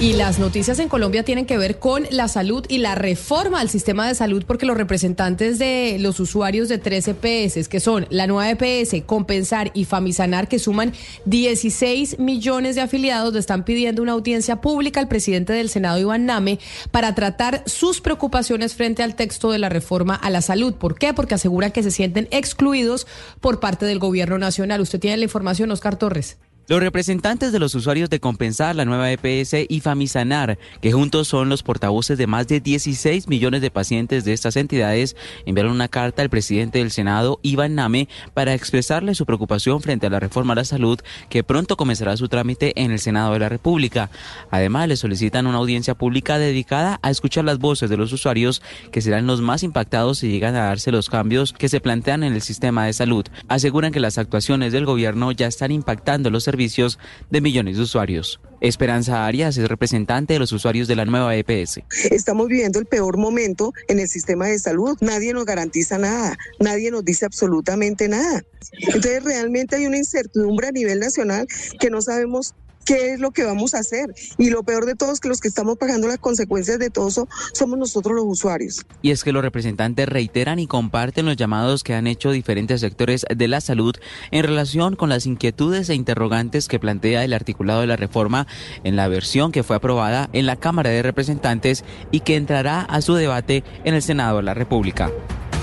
Y las noticias en Colombia tienen que ver con la salud y la reforma al sistema de salud porque los representantes de los usuarios de tres EPS, que son la nueva EPS, Compensar y Famisanar, que suman 16 millones de afiliados, están pidiendo una audiencia pública al presidente del Senado, Iván Name, para tratar sus preocupaciones frente al texto de la reforma a la salud. ¿Por qué? Porque aseguran que se sienten excluidos por parte del gobierno nacional. Usted tiene la información, Oscar Torres. Los representantes de los usuarios de Compensar, la nueva EPS y Famisanar, que juntos son los portavoces de más de 16 millones de pacientes de estas entidades, enviaron una carta al presidente del Senado, Iván Name, para expresarle su preocupación frente a la reforma a la salud que pronto comenzará su trámite en el Senado de la República. Además, le solicitan una audiencia pública dedicada a escuchar las voces de los usuarios que serán los más impactados si llegan a darse los cambios que se plantean en el sistema de salud. Aseguran que las actuaciones del gobierno ya están impactando los servicios de millones de usuarios. Esperanza Arias es representante de los usuarios de la nueva EPS. Estamos viviendo el peor momento en el sistema de salud. Nadie nos garantiza nada, nadie nos dice absolutamente nada. Entonces realmente hay una incertidumbre a nivel nacional que no sabemos qué es lo que vamos a hacer. Y lo peor de todo es que los que estamos pagando las consecuencias de todo eso somos nosotros los usuarios. Y es que los representantes reiteran y comparten los llamados que han hecho diferentes sectores de la salud en relación con las inquietudes e interrogantes que plantea el articulado de la reforma en la versión que fue aprobada en la Cámara de Representantes y que entrará a su debate en el Senado de la República.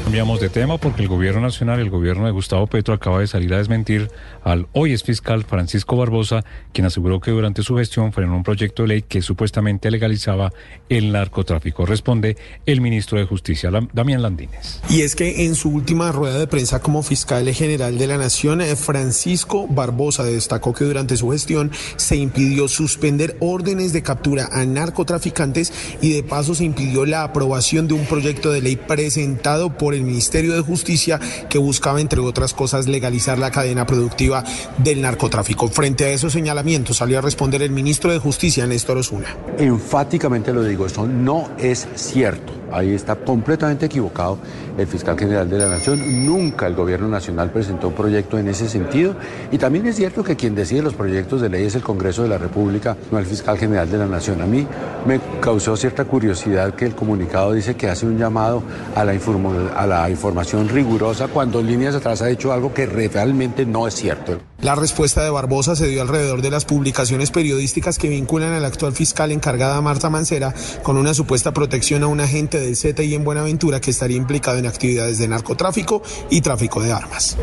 Cambiamos de tema porque el gobierno nacional, el gobierno de Gustavo Petro, acaba de salir a desmentir al hoy es fiscal Francisco Barbosa, quien aseguró que durante su gestión frenó un proyecto de ley que supuestamente legalizaba el narcotráfico. Responde el ministro de Justicia, Damián Landines. Y es que en su última rueda de prensa como fiscal general de la Nación, eh, Francisco Barbosa destacó que durante su gestión se impidió suspender órdenes de captura a narcotraficantes y de paso se impidió la aprobación de un proyecto de ley presentado por el Ministerio de Justicia que buscaba, entre otras cosas, legalizar la cadena productiva del narcotráfico. Frente a esos señalamientos salió a responder el ministro de Justicia, Néstor Osuna. Enfáticamente lo digo, esto no es cierto. Ahí está completamente equivocado el fiscal general de la Nación. Nunca el gobierno nacional presentó un proyecto en ese sentido. Y también es cierto que quien decide los proyectos de ley es el Congreso de la República, no el fiscal general de la Nación. A mí me causó cierta curiosidad que el comunicado dice que hace un llamado a la, información rigurosa cuando en líneas atrás ha hecho algo que realmente no es cierto. La respuesta de Barbosa se dio alrededor de las publicaciones periodísticas que vinculan al actual fiscal encargada Marta Mancera con una supuesta protección a un agente del y en Buenaventura que estaría implicado en actividades de narcotráfico y tráfico de armas.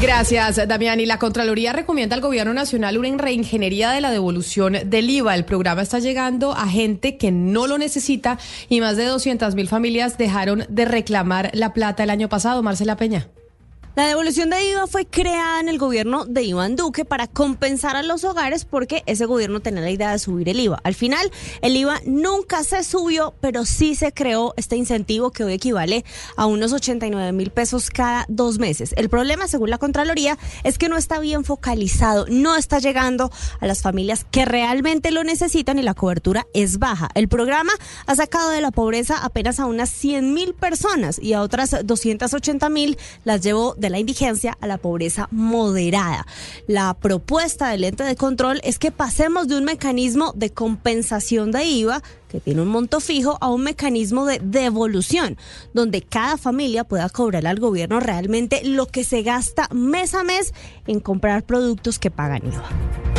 Gracias, Damián. Y la Contraloría recomienda al Gobierno Nacional una reingeniería de la devolución del IVA. El programa está llegando a gente que no lo necesita y más de 200 mil familias dejaron de reclamar la plata el año pasado. Marcela Peña. La devolución de IVA fue creada en el gobierno de Iván Duque para compensar a los hogares porque ese gobierno tenía la idea de subir el IVA. Al final, el IVA nunca se subió, pero sí se creó este incentivo que hoy equivale a unos 89 mil pesos cada dos meses. El problema, según la Contraloría, es que no está bien focalizado, no está llegando a las familias que realmente lo necesitan y la cobertura es baja. El programa ha sacado de la pobreza apenas a unas 100 mil personas y a otras 280 mil las llevó de la indigencia a la pobreza moderada. La propuesta del ente de control es que pasemos de un mecanismo de compensación de IVA que tiene un monto fijo a un mecanismo de devolución, donde cada familia pueda cobrar al gobierno realmente lo que se gasta mes a mes en comprar productos que pagan IVA.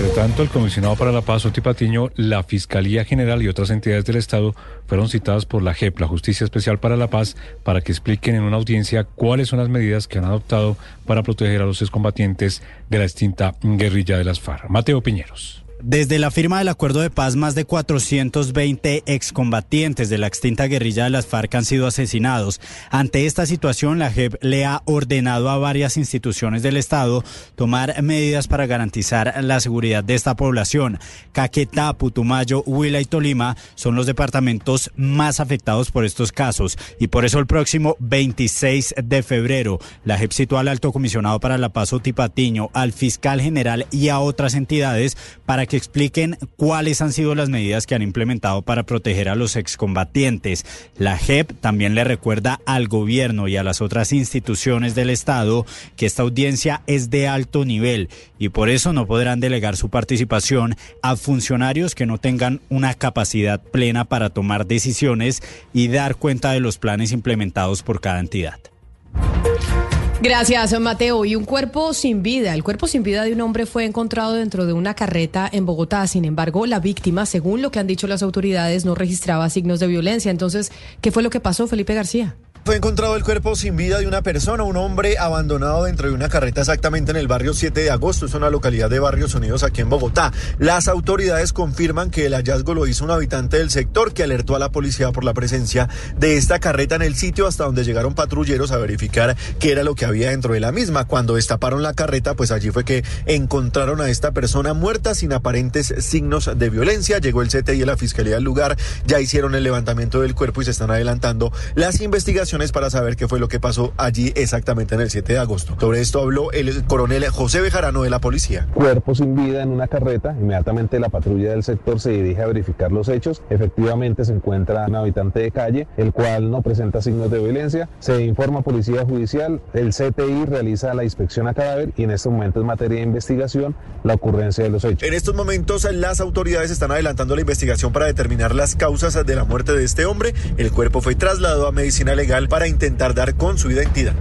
Entre tanto, el comisionado para la paz, Oti Patiño, la Fiscalía General y otras entidades del Estado fueron citadas por la JEP, la Justicia Especial para la Paz, para que expliquen en una audiencia cuáles son las medidas que han adoptado para proteger a los excombatientes de la extinta guerrilla de las FARC. Mateo Piñeros. Desde la firma del acuerdo de paz, más de 420 excombatientes de la extinta guerrilla de las FARC han sido asesinados. Ante esta situación, la JEP le ha ordenado a varias instituciones del Estado tomar medidas para garantizar la seguridad de esta población. Caquetá, Putumayo, Huila y Tolima son los departamentos más afectados por estos casos y por eso el próximo 26 de febrero, la JEP citó al alto comisionado para la paz Otipatiño, al fiscal general y a otras entidades para que expliquen cuáles han sido las medidas que han implementado para proteger a los excombatientes. La JEP también le recuerda al gobierno y a las otras instituciones del Estado que esta audiencia es de alto nivel y por eso no podrán delegar su participación a funcionarios que no tengan una capacidad plena para tomar decisiones y dar cuenta de los planes implementados por cada entidad. Gracias, Mateo. Y un cuerpo sin vida. El cuerpo sin vida de un hombre fue encontrado dentro de una carreta en Bogotá. Sin embargo, la víctima, según lo que han dicho las autoridades, no registraba signos de violencia. Entonces, ¿qué fue lo que pasó, Felipe García? Fue encontrado el cuerpo sin vida de una persona, un hombre abandonado dentro de una carreta exactamente en el barrio 7 de agosto, es una localidad de Barrios Unidos aquí en Bogotá. Las autoridades confirman que el hallazgo lo hizo un habitante del sector que alertó a la policía por la presencia de esta carreta en el sitio hasta donde llegaron patrulleros a verificar qué era lo que había dentro de la misma. Cuando destaparon la carreta, pues allí fue que encontraron a esta persona muerta sin aparentes signos de violencia. Llegó el CTI y la fiscalía al lugar, ya hicieron el levantamiento del cuerpo y se están adelantando las investigaciones para saber qué fue lo que pasó allí exactamente en el 7 de agosto. Sobre esto habló el coronel José Bejarano de la policía. Cuerpo sin vida en una carreta, inmediatamente la patrulla del sector se dirige a verificar los hechos. Efectivamente se encuentra un habitante de calle, el cual no presenta signos de violencia. Se informa a Policía Judicial, el CTI realiza la inspección a cadáver y en estos momentos es materia de investigación la ocurrencia de los hechos. En estos momentos las autoridades están adelantando la investigación para determinar las causas de la muerte de este hombre. El cuerpo fue trasladado a medicina legal para intentar dar con su identidad.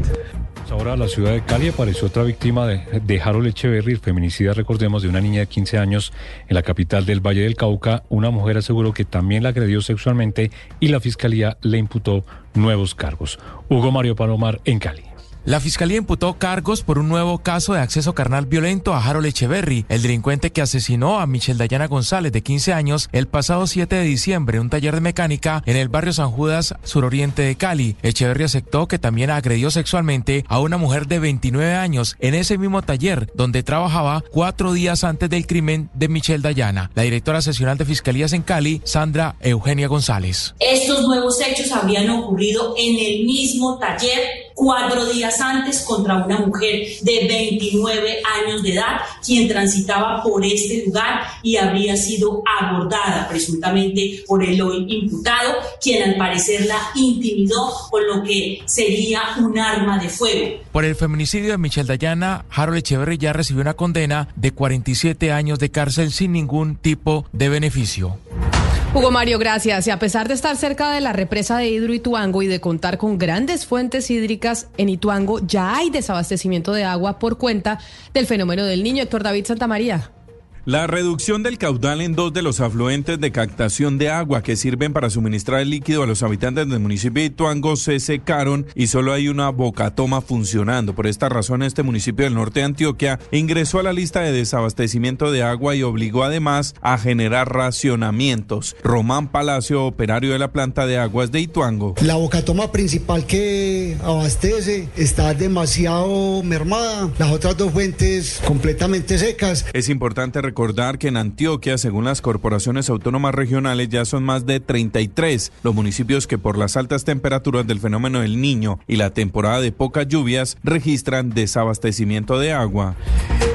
Ahora la ciudad de Cali apareció otra víctima de, de Harold Echeverry, el feminicida, recordemos, de una niña de 15 años en la capital del Valle del Cauca. Una mujer aseguró que también la agredió sexualmente y la fiscalía le imputó nuevos cargos. Hugo Mario Palomar en Cali. La fiscalía imputó cargos por un nuevo caso de acceso carnal violento a Harold Echeverry, el delincuente que asesinó a Michelle Dayana González, de 15 años, el pasado 7 de diciembre en un taller de mecánica en el barrio San Judas, suroriente de Cali. Echeverry aceptó que también agredió sexualmente a una mujer de 29 años en ese mismo taller donde trabajaba cuatro días antes del crimen de Michelle Dayana. La directora seccional de Fiscalías en Cali, Sandra Eugenia González. Estos nuevos hechos habían ocurrido en el mismo taller cuatro días antes contra una mujer de 29 años de edad, quien transitaba por este lugar y habría sido abordada presuntamente por el hoy imputado, quien al parecer la intimidó con lo que sería un arma de fuego. Por el feminicidio de Michelle Dayana, Harold Echeverry ya recibió una condena de 47 años de cárcel sin ningún tipo de beneficio. Hugo Mario, gracias. Y a pesar de estar cerca de la represa de Hidro Ituango y de contar con grandes fuentes hídricas en Ituango, ya hay desabastecimiento de agua por cuenta del fenómeno del niño. Héctor David Santamaría. La reducción del caudal en dos de los afluentes de captación de agua que sirven para suministrar el líquido a los habitantes del municipio de Ituango se secaron y solo hay una bocatoma funcionando. Por esta razón, este municipio del norte de Antioquia ingresó a la lista de desabastecimiento de agua y obligó además a generar racionamientos. Román Palacio, operario de la planta de aguas de Ituango. La bocatoma principal que abastece está demasiado mermada, las otras dos fuentes completamente secas. Es importante recordar que en Antioquia, según las corporaciones autónomas regionales, ya son más de 33 los municipios que por las altas temperaturas del fenómeno del niño y la temporada de pocas lluvias registran desabastecimiento de agua.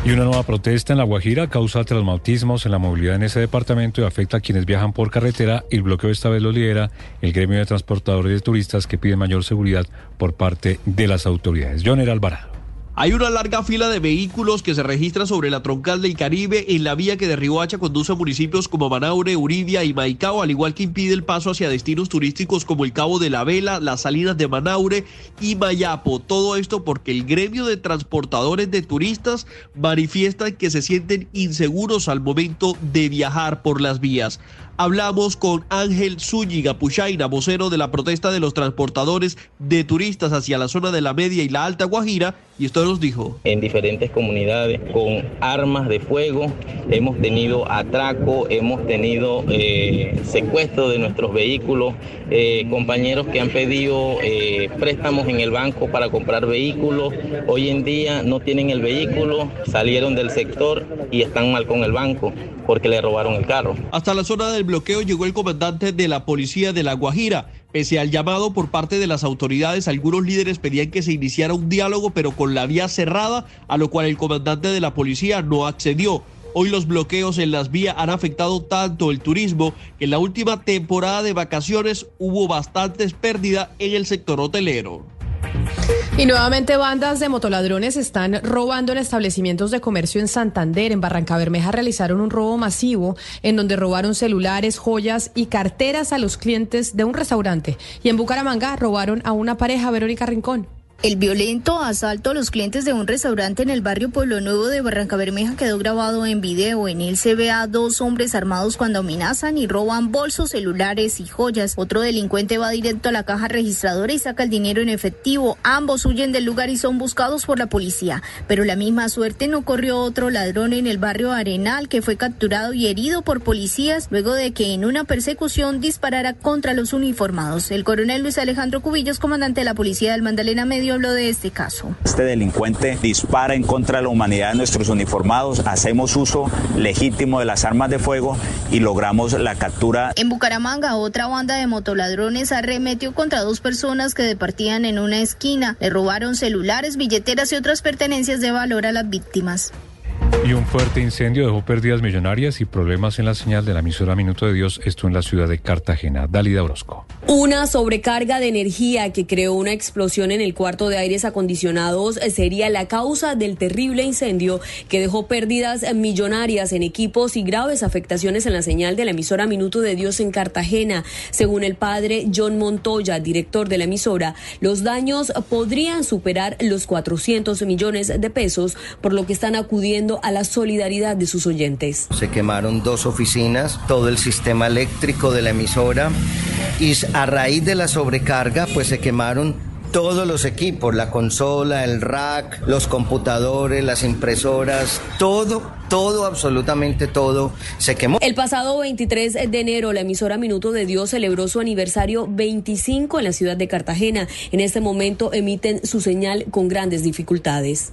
Y una nueva protesta en La Guajira causa traumatismos en la movilidad en ese departamento y afecta a quienes viajan por carretera. El bloqueo esta vez lo lidera el gremio de transportadores de turistas que piden mayor seguridad por parte de las autoridades. Joner Alvarado. Hay una larga fila de vehículos que se registran sobre la troncal del Caribe en la vía que de Riohacha conduce a municipios como Manaure, Uribia y Maicao, al igual que impide el paso hacia destinos turísticos como el Cabo de la Vela, las salidas de Manaure y Mayapo. Todo esto porque el gremio de transportadores de turistas manifiestan que se sienten inseguros al momento de viajar por las vías. Hablamos con Ángel Zúñiga Puchaina, vocero de la protesta de los transportadores de turistas hacia la zona de la Media y la Alta Guajira, y esto nos dijo. En diferentes comunidades con armas de fuego, hemos tenido atraco, hemos tenido eh, secuestro de nuestros vehículos, eh, compañeros que han pedido eh, préstamos en el banco para comprar vehículos, hoy en día no tienen el vehículo, salieron del sector y están mal con el banco porque le robaron el carro. Hasta la zona del bloqueo llegó el comandante de la policía de La Guajira. Pese al llamado por parte de las autoridades, algunos líderes pedían que se iniciara un diálogo, pero con la vía cerrada, a lo cual el comandante de la policía no accedió. Hoy los bloqueos en las vías han afectado tanto el turismo que en la última temporada de vacaciones hubo bastantes pérdidas en el sector hotelero. Y nuevamente bandas de motoladrones están robando en establecimientos de comercio en Santander. En Barranca Bermeja realizaron un robo masivo en donde robaron celulares, joyas y carteras a los clientes de un restaurante. Y en Bucaramanga robaron a una pareja, Verónica Rincón. El violento asalto a los clientes de un restaurante en el barrio Pueblo Nuevo de Barranca Bermeja quedó grabado en video. En él se ve a dos hombres armados cuando amenazan y roban bolsos, celulares y joyas. Otro delincuente va directo a la caja registradora y saca el dinero en efectivo. Ambos huyen del lugar y son buscados por la policía. Pero la misma suerte no corrió otro ladrón en el barrio Arenal que fue capturado y herido por policías luego de que en una persecución disparara contra los uniformados. El coronel Luis Alejandro Cubillos, comandante de la policía del Magdalena Medio, habló de este caso. Este delincuente dispara en contra de la humanidad de nuestros uniformados, hacemos uso legítimo de las armas de fuego y logramos la captura. En Bucaramanga, otra banda de motoladrones arremetió contra dos personas que departían en una esquina. Le robaron celulares, billeteras y otras pertenencias de valor a las víctimas. Y un fuerte incendio dejó pérdidas millonarias y problemas en la señal de la emisora Minuto de Dios, esto en la ciudad de Cartagena. Dalida Orozco. Una sobrecarga de energía que creó una explosión en el cuarto de aires acondicionados sería la causa del terrible incendio que dejó pérdidas millonarias en equipos y graves afectaciones en la señal de la emisora Minuto de Dios en Cartagena. Según el padre John Montoya, director de la emisora, los daños podrían superar los 400 millones de pesos, por lo que están acudiendo a la solidaridad de sus oyentes. Se quemaron dos oficinas, todo el sistema eléctrico de la emisora y a raíz de la sobrecarga pues se quemaron todos los equipos, la consola, el rack, los computadores, las impresoras, todo, todo, absolutamente todo se quemó. El pasado 23 de enero, la emisora Minuto de Dios celebró su aniversario 25 en la ciudad de Cartagena. En este momento emiten su señal con grandes dificultades.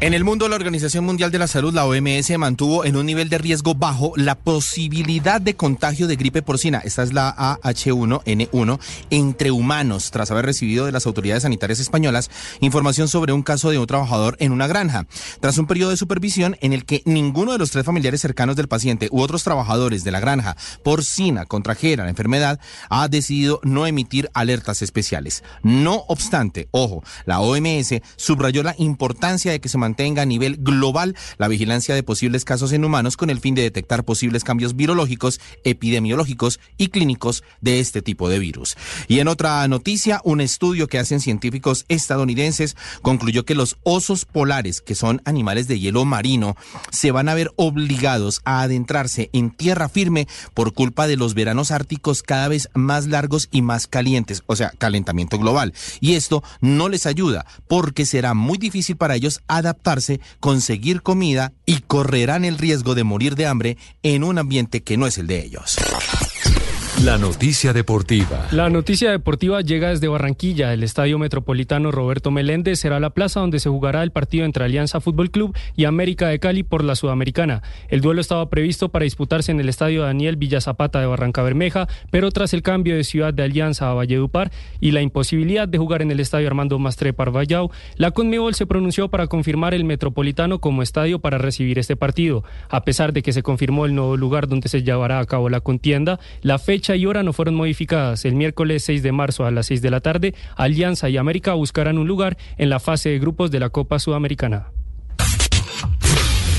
En el mundo, la Organización Mundial de la Salud, la OMS, mantuvo en un nivel de riesgo bajo la posibilidad de contagio de gripe porcina, esta es la AH1N1, entre humanos, tras haber recibido de las autoridades sanitarias españolas información sobre un caso de un trabajador en una granja. Tras un periodo de supervisión en el que ninguno de los tres familiares cercanos del paciente u otros trabajadores de la granja porcina contrajera la enfermedad, ha decidido no emitir alertas especiales. No obstante, ojo, la OMS subrayó la importancia de que se mantenga a nivel global la vigilancia de posibles casos en humanos con el fin de detectar posibles cambios virológicos, epidemiológicos y clínicos de este tipo de virus. Y en otra noticia, un estudio que hacen científicos estadounidenses concluyó que los osos polares, que son animales de hielo marino, se van a ver obligados a adentrarse en tierra firme por culpa de los veranos árticos cada vez más largos y más calientes, o sea, calentamiento global. Y esto no les ayuda porque será muy difícil para ellos adaptarse conseguir comida y correrán el riesgo de morir de hambre en un ambiente que no es el de ellos. La noticia deportiva. La noticia deportiva llega desde Barranquilla. El Estadio Metropolitano Roberto Meléndez será la plaza donde se jugará el partido entre Alianza Fútbol Club y América de Cali por la Sudamericana. El duelo estaba previsto para disputarse en el Estadio Daniel Villazapata de Barranca Bermeja, pero tras el cambio de ciudad de Alianza a Valledupar y la imposibilidad de jugar en el Estadio Armando Mastre Parvallao, la Conmebol se pronunció para confirmar el Metropolitano como estadio para recibir este partido. A pesar de que se confirmó el nuevo lugar donde se llevará a cabo la contienda, la fecha y hora no fueron modificadas. El miércoles 6 de marzo a las 6 de la tarde, Alianza y América buscarán un lugar en la fase de grupos de la Copa Sudamericana.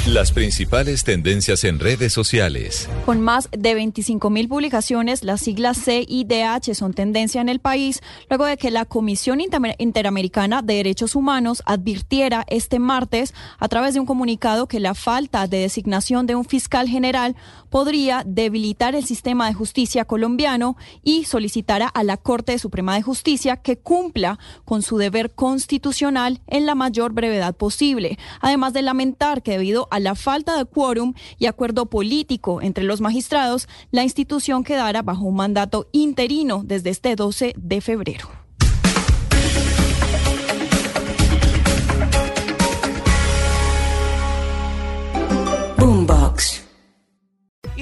Las principales tendencias en redes sociales. Con más de 25 mil publicaciones, las siglas C y DH son tendencia en el país, luego de que la Comisión Interamericana de Derechos Humanos advirtiera este martes, a través de un comunicado, que la falta de designación de un fiscal general podría debilitar el sistema de justicia colombiano y solicitara a la Corte Suprema de Justicia que cumpla con su deber constitucional en la mayor brevedad posible. Además de lamentar que debido a la falta de quórum y acuerdo político entre los magistrados, la institución quedara bajo un mandato interino desde este 12 de febrero.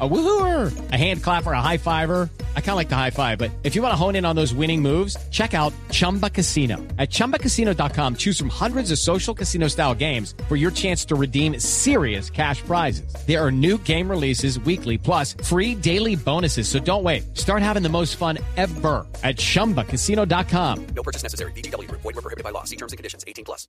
A woohooer, a hand clapper, a high fiver. I kind of like the high five, but if you want to hone in on those winning moves, check out Chumba Casino. At ChumbaCasino.com, choose from hundreds of social casino style games for your chance to redeem serious cash prizes. There are new game releases weekly, plus free daily bonuses. So don't wait. Start having the most fun ever at ChumbaCasino.com. No purchase necessary. BGW. Void were prohibited by law. See terms and conditions. 18 plus.